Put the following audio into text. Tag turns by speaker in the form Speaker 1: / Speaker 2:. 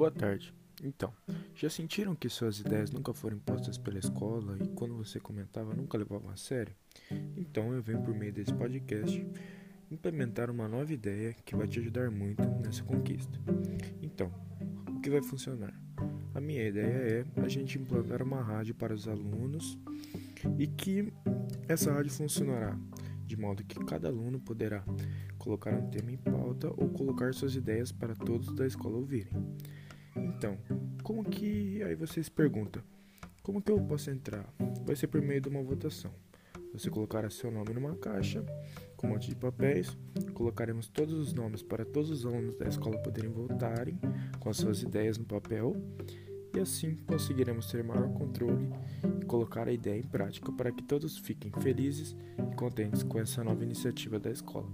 Speaker 1: Boa tarde. Então, já sentiram que suas ideias nunca foram impostas pela escola e quando você comentava nunca levavam a sério? Então eu venho por meio desse podcast implementar uma nova ideia que vai te ajudar muito nessa conquista. Então, o que vai funcionar? A minha ideia é a gente implantar uma rádio para os alunos e que essa rádio funcionará de modo que cada aluno poderá colocar um tema em pauta ou colocar suas ideias para todos da escola ouvirem. Então, como que. Aí você se pergunta: como que eu posso entrar? Vai ser por meio de uma votação. Você colocará seu nome numa caixa com um monte de papéis, colocaremos todos os nomes para todos os alunos da escola poderem votarem com as suas ideias no papel e assim conseguiremos ter maior controle e colocar a ideia em prática para que todos fiquem felizes e contentes com essa nova iniciativa da escola.